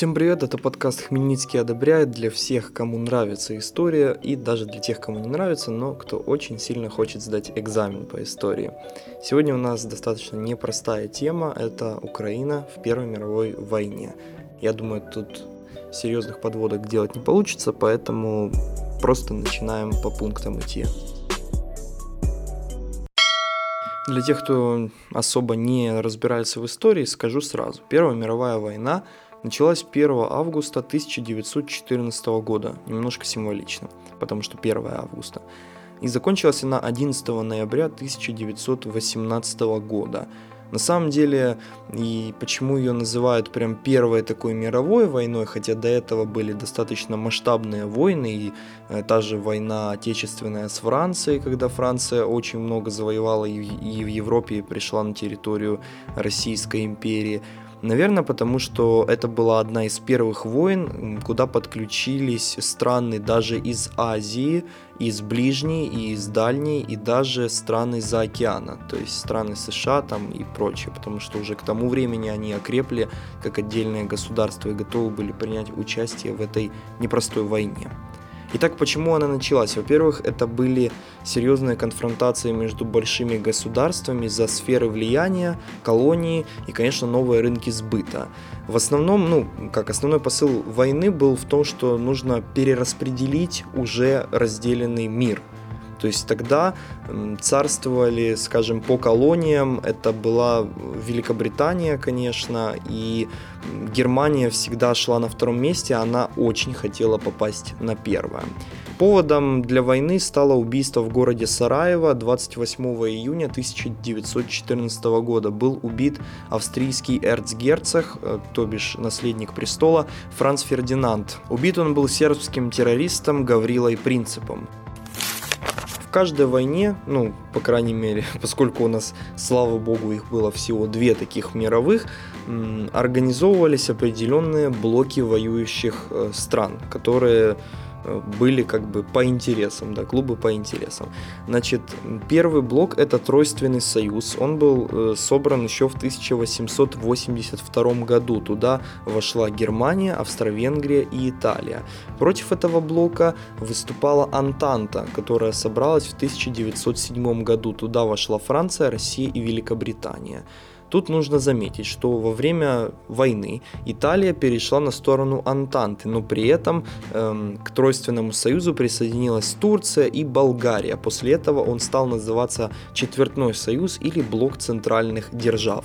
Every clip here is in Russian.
Всем привет, это подкаст «Хмельницкий одобряет» для всех, кому нравится история и даже для тех, кому не нравится, но кто очень сильно хочет сдать экзамен по истории. Сегодня у нас достаточно непростая тема, это Украина в Первой мировой войне. Я думаю, тут серьезных подводок делать не получится, поэтому просто начинаем по пунктам идти. Для тех, кто особо не разбирается в истории, скажу сразу. Первая мировая война началась 1 августа 1914 года, немножко символично, потому что 1 августа. И закончилась она 11 ноября 1918 года. На самом деле, и почему ее называют прям первой такой мировой войной, хотя до этого были достаточно масштабные войны, и э, та же война отечественная с Францией, когда Франция очень много завоевала и, и в Европе пришла на территорию Российской империи. Наверное, потому что это была одна из первых войн, куда подключились страны даже из Азии, из ближней и из дальней, и даже страны за океана, то есть страны США там и прочее, потому что уже к тому времени они окрепли как отдельное государство и готовы были принять участие в этой непростой войне. Итак, почему она началась? Во-первых, это были серьезные конфронтации между большими государствами за сферы влияния, колонии и, конечно, новые рынки сбыта. В основном, ну, как основной посыл войны был в том, что нужно перераспределить уже разделенный мир – то есть тогда царствовали, скажем, по колониям, это была Великобритания, конечно, и Германия всегда шла на втором месте, она очень хотела попасть на первое. Поводом для войны стало убийство в городе Сараево 28 июня 1914 года. Был убит австрийский эрцгерцог, э, то бишь наследник престола, Франц Фердинанд. Убит он был сербским террористом Гаврилой Принципом каждой войне, ну, по крайней мере, поскольку у нас, слава богу, их было всего две таких мировых, организовывались определенные блоки воюющих э, стран, которые были как бы по интересам, да, клубы по интересам. Значит, первый блок это Тройственный союз. Он был э, собран еще в 1882 году. Туда вошла Германия, Австро-Венгрия и Италия. Против этого блока выступала Антанта, которая собралась в 1907 году. Туда вошла Франция, Россия и Великобритания. Тут нужно заметить, что во время войны Италия перешла на сторону Антанты, но при этом эм, к Тройственному союзу присоединилась Турция и Болгария. После этого он стал называться Четвертной союз или Блок центральных держав.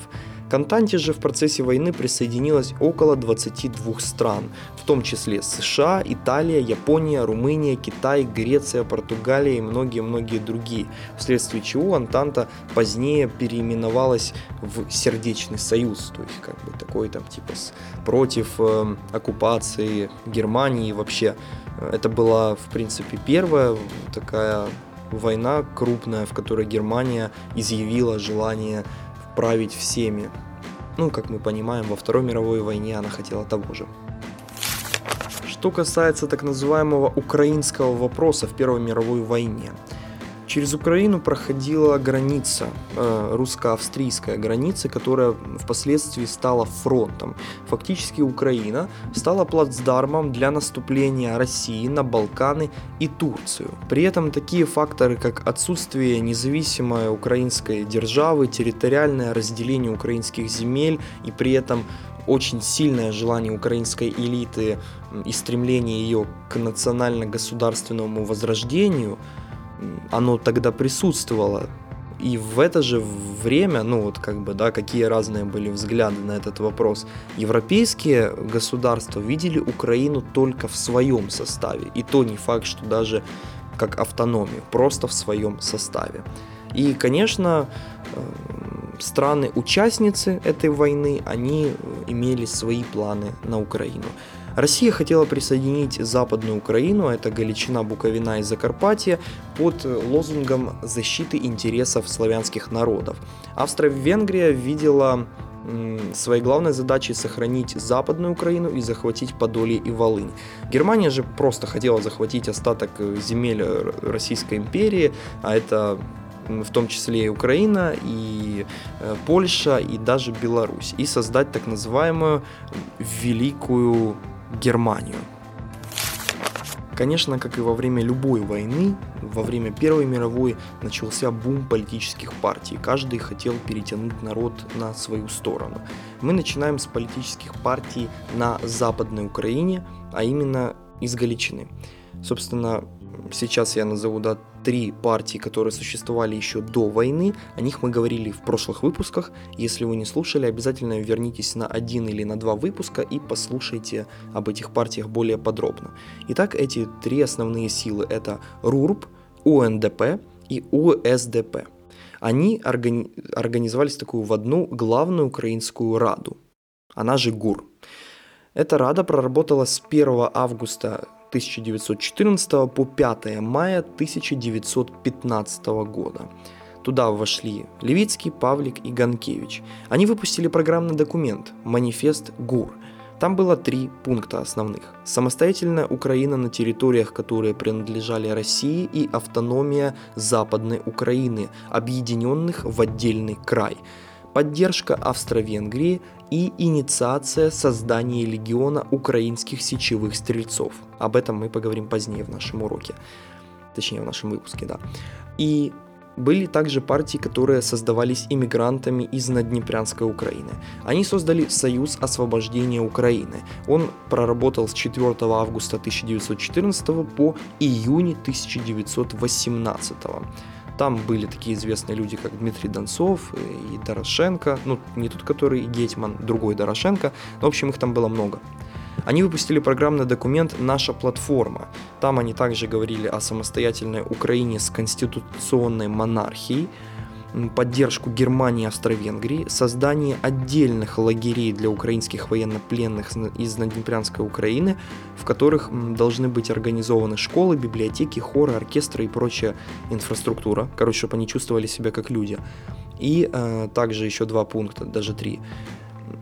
К Антанте же в процессе войны присоединилось около 22 стран, в том числе США, Италия, Япония, Румыния, Китай, Греция, Португалия и многие-многие другие, вследствие чего Антанта позднее переименовалась в Сердечный союз, то есть как бы такой там типа против э, оккупации Германии вообще. Это была в принципе первая такая война крупная, в которой Германия изъявила желание править всеми. Ну, как мы понимаем, во Второй мировой войне она хотела того же. Что касается так называемого украинского вопроса в Первой мировой войне – Через Украину проходила граница, э, русско-австрийская граница, которая впоследствии стала фронтом. Фактически Украина стала плацдармом для наступления России на Балканы и Турцию. При этом такие факторы, как отсутствие независимой украинской державы, территориальное разделение украинских земель и при этом очень сильное желание украинской элиты и стремление ее к национально-государственному возрождению – оно тогда присутствовало. И в это же время, ну вот как бы, да, какие разные были взгляды на этот вопрос, европейские государства видели Украину только в своем составе. И то не факт, что даже как автономию, просто в своем составе. И, конечно, э, страны-участницы этой войны, они имели свои планы на Украину. Россия хотела присоединить Западную Украину, это Галичина, Буковина и Закарпатье, под лозунгом защиты интересов славянских народов. Австро-Венгрия видела своей главной задачей сохранить Западную Украину и захватить Подолье и Волынь. Германия же просто хотела захватить остаток земель Российской империи, а это в том числе и Украина, и э, Польша, и даже Беларусь, и создать так называемую Великую Германию. Конечно, как и во время любой войны, во время Первой мировой начался бум политических партий. Каждый хотел перетянуть народ на свою сторону. Мы начинаем с политических партий на Западной Украине, а именно из Галичины. Собственно, сейчас я назову да, три партии, которые существовали еще до войны. О них мы говорили в прошлых выпусках. Если вы не слушали, обязательно вернитесь на один или на два выпуска и послушайте об этих партиях более подробно. Итак, эти три основные силы это РУРП, УНДП и УСДП. Они органи- организовались такую в одну главную украинскую раду, она же ГУР. Эта рада проработала с 1 августа 1914 по 5 мая 1915 года. Туда вошли Левицкий, Павлик и Ганкевич. Они выпустили программный документ «Манифест ГУР». Там было три пункта основных. Самостоятельная Украина на территориях, которые принадлежали России и автономия Западной Украины, объединенных в отдельный край – поддержка Австро-Венгрии и инициация создания легиона украинских сечевых стрельцов. Об этом мы поговорим позднее в нашем уроке, точнее в нашем выпуске, да. И были также партии, которые создавались иммигрантами из Наднепрянской Украины. Они создали Союз освобождения Украины. Он проработал с 4 августа 1914 по июнь 1918. Там были такие известные люди, как Дмитрий Донцов и Дорошенко. Ну, не тот, который Гетман, другой Дорошенко. В общем, их там было много. Они выпустили программный документ «Наша платформа». Там они также говорили о самостоятельной Украине с конституционной монархией, поддержку Германии и Австро-Венгрии, создание отдельных лагерей для украинских военнопленных из Наднепрянской Украины, в которых должны быть организованы школы, библиотеки, хоры, оркестры и прочая инфраструктура, короче, чтобы они чувствовали себя как люди. И э, также еще два пункта, даже три.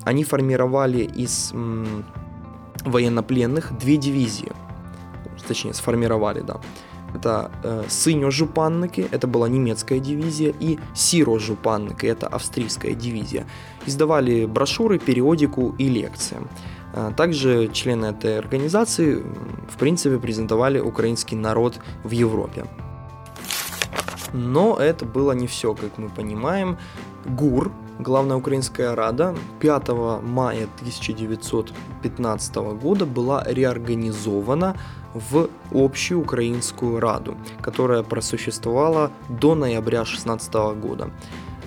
Они формировали из м, военнопленных две дивизии, точнее, сформировали, да это э, Сыньо-Жупанники, это была немецкая дивизия, и Сиро-Жупанники, это австрийская дивизия. Издавали брошюры, периодику и лекции. Э, также члены этой организации, в принципе, презентовали украинский народ в Европе. Но это было не все, как мы понимаем. ГУР, Главная украинская рада 5 мая 1915 года была реорганизована в общую украинскую раду, которая просуществовала до ноября 16 года.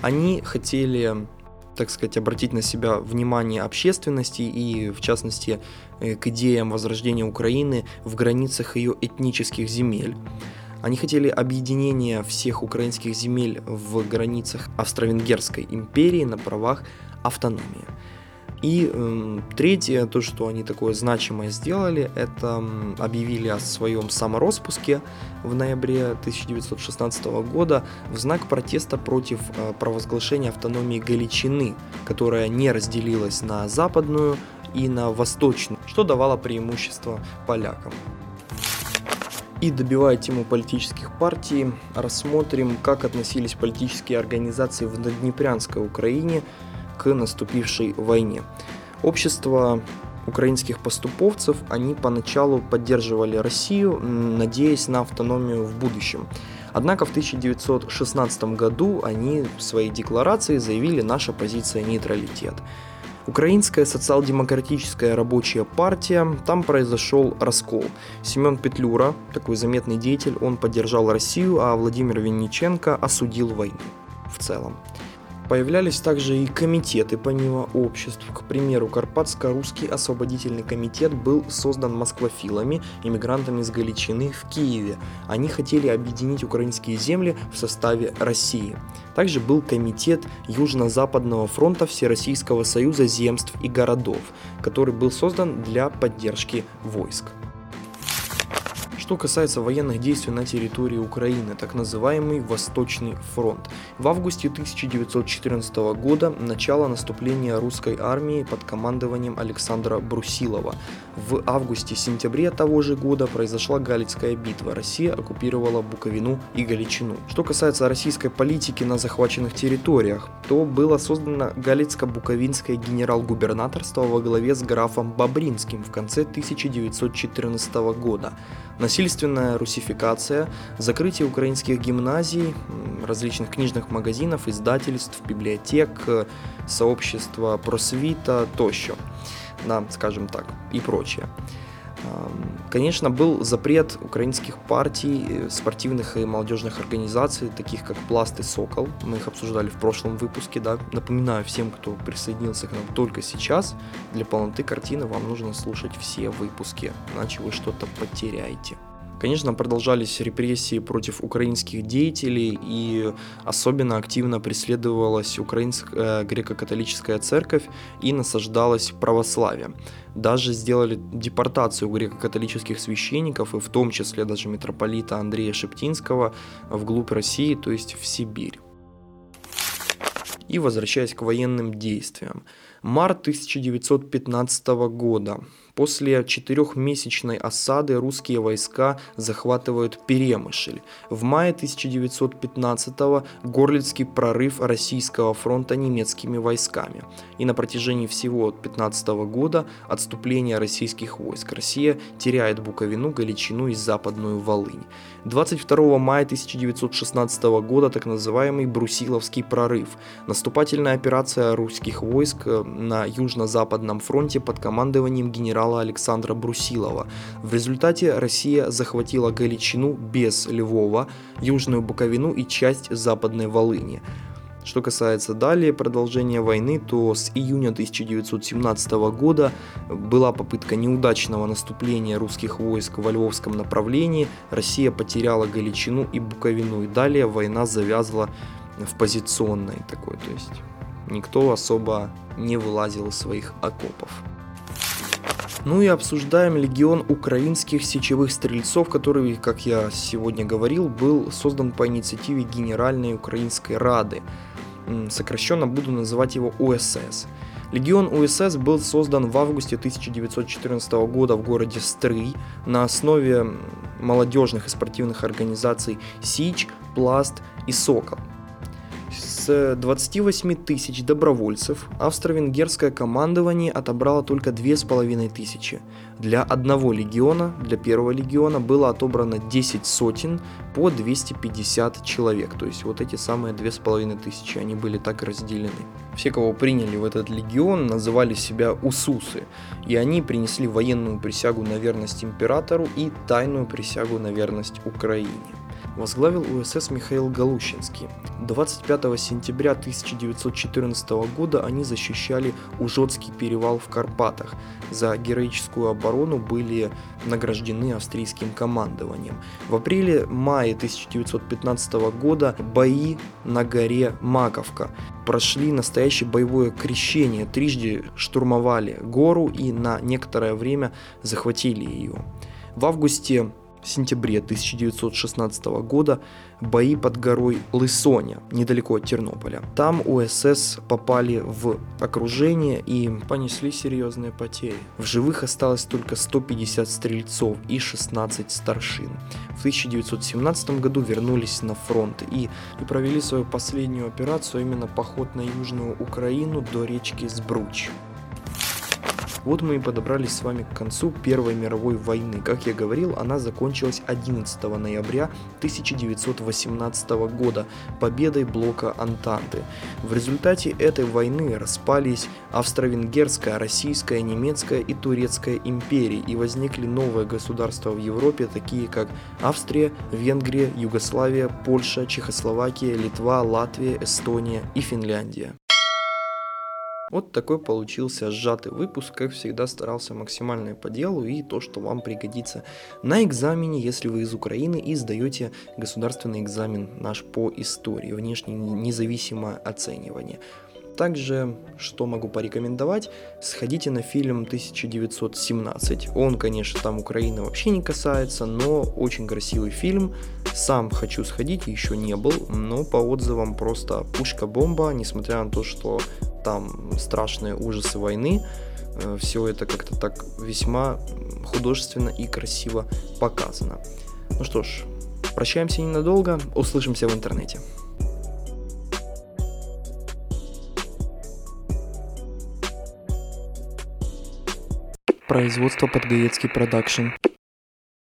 Они хотели так сказать, обратить на себя внимание общественности и, в частности, э, к идеям возрождения Украины в границах ее этнических земель. Они хотели объединения всех украинских земель в границах Австро-Венгерской империи на правах автономии. И э, третье, то, что они такое значимое сделали, это объявили о своем самороспуске в ноябре 1916 года в знак протеста против э, провозглашения автономии Галичины, которая не разделилась на западную и на восточную, что давало преимущество полякам. И добивая тему политических партий, рассмотрим, как относились политические организации в Наднепрянской Украине к наступившей войне. Общество украинских поступовцев, они поначалу поддерживали Россию, надеясь на автономию в будущем. Однако в 1916 году они в своей декларации заявили «наша позиция нейтралитет». Украинская социал-демократическая рабочая партия, там произошел раскол. Семен Петлюра, такой заметный деятель, он поддержал Россию, а Владимир Винниченко осудил войну в целом. Появлялись также и комитеты помимо обществ. К примеру, Карпатско-русский освободительный комитет был создан москвофилами, иммигрантами из Галичины в Киеве. Они хотели объединить украинские земли в составе России. Также был комитет Южно-Западного фронта Всероссийского союза земств и городов, который был создан для поддержки войск. Что касается военных действий на территории Украины, так называемый Восточный фронт. В августе 1914 года начало наступления русской армии под командованием Александра Брусилова. В августе-сентябре того же года произошла Галицкая битва. Россия оккупировала Буковину и Галичину. Что касается российской политики на захваченных территориях, то было создано Галицко-Буковинское генерал-губернаторство во главе с графом Бобринским в конце 1914 года насильственная русификация, закрытие украинских гимназий, различных книжных магазинов, издательств, библиотек, сообщества просвита, тощо, да, скажем так, и прочее. Конечно, был запрет украинских партий, э, спортивных и молодежных организаций, таких как Пласт и Сокол. Мы их обсуждали в прошлом выпуске. Да. Напоминаю всем, кто присоединился к нам только сейчас, для полноты картины вам нужно слушать все выпуски, иначе вы что-то потеряете. Конечно, продолжались репрессии против украинских деятелей и особенно активно преследовалась украинская э, греко-католическая церковь и насаждалось православие. Даже сделали депортацию греко-католических священников и в том числе даже митрополита Андрея Шептинского вглубь России, то есть в Сибирь. И возвращаясь к военным действиям. Март 1915 года. После четырехмесячной осады русские войска захватывают Перемышль. В мае 1915-го Горлицкий прорыв российского фронта немецкими войсками. И на протяжении всего 15 года отступление российских войск. Россия теряет Буковину, Галичину и Западную Волынь. 22 мая 1916 года так называемый Брусиловский прорыв. Наступательная операция русских войск на южно-западном фронте под командованием генерала генерала Александра Брусилова. В результате Россия захватила Галичину без Львова, Южную Буковину и часть Западной Волыни. Что касается далее продолжения войны, то с июня 1917 года была попытка неудачного наступления русских войск во львовском направлении, Россия потеряла Галичину и Буковину, и далее война завязла в позиционной такой, то есть никто особо не вылазил из своих окопов. Ну и обсуждаем легион украинских сечевых стрельцов, который, как я сегодня говорил, был создан по инициативе Генеральной Украинской Рады. Сокращенно буду называть его УСС. Легион УСС был создан в августе 1914 года в городе Стрый на основе молодежных и спортивных организаций СИЧ, Пласт и Сокол. С 28 тысяч добровольцев австро-венгерское командование отобрало только 2500. Для одного легиона, для первого легиона было отобрано 10 сотен по 250 человек. То есть вот эти самые 2500, они были так разделены. Все, кого приняли в этот легион, называли себя усусы, и они принесли военную присягу на верность императору и тайную присягу на верность Украине возглавил УСС Михаил Галущинский. 25 сентября 1914 года они защищали Ужотский перевал в Карпатах. За героическую оборону были награждены австрийским командованием. В апреле-мае 1915 года бои на горе Маковка прошли настоящее боевое крещение, трижды штурмовали гору и на некоторое время захватили ее. В августе сентябре 1916 года бои под горой Лысоня, недалеко от Тернополя. Там УСС попали в окружение и понесли серьезные потери. В живых осталось только 150 стрельцов и 16 старшин. В 1917 году вернулись на фронт и, и провели свою последнюю операцию, именно поход на Южную Украину до речки Сбруч. Вот мы и подобрались с вами к концу Первой мировой войны. Как я говорил, она закончилась 11 ноября 1918 года победой блока Антанты. В результате этой войны распались Австро-Венгерская, Российская, Немецкая и Турецкая империи и возникли новые государства в Европе, такие как Австрия, Венгрия, Югославия, Польша, Чехословакия, Литва, Латвия, Эстония и Финляндия. Вот такой получился сжатый выпуск, как всегда старался максимально по делу и то, что вам пригодится на экзамене, если вы из Украины и сдаете государственный экзамен наш по истории, внешне независимое оценивание. Также, что могу порекомендовать, сходите на фильм 1917. Он, конечно, там Украины вообще не касается, но очень красивый фильм. Сам хочу сходить, еще не был, но по отзывам просто пушка-бомба, несмотря на то, что там страшные ужасы войны, э, все это как-то так весьма художественно и красиво показано. Ну что ж, прощаемся ненадолго, услышимся в интернете. Производство Подгаецкий продакшн.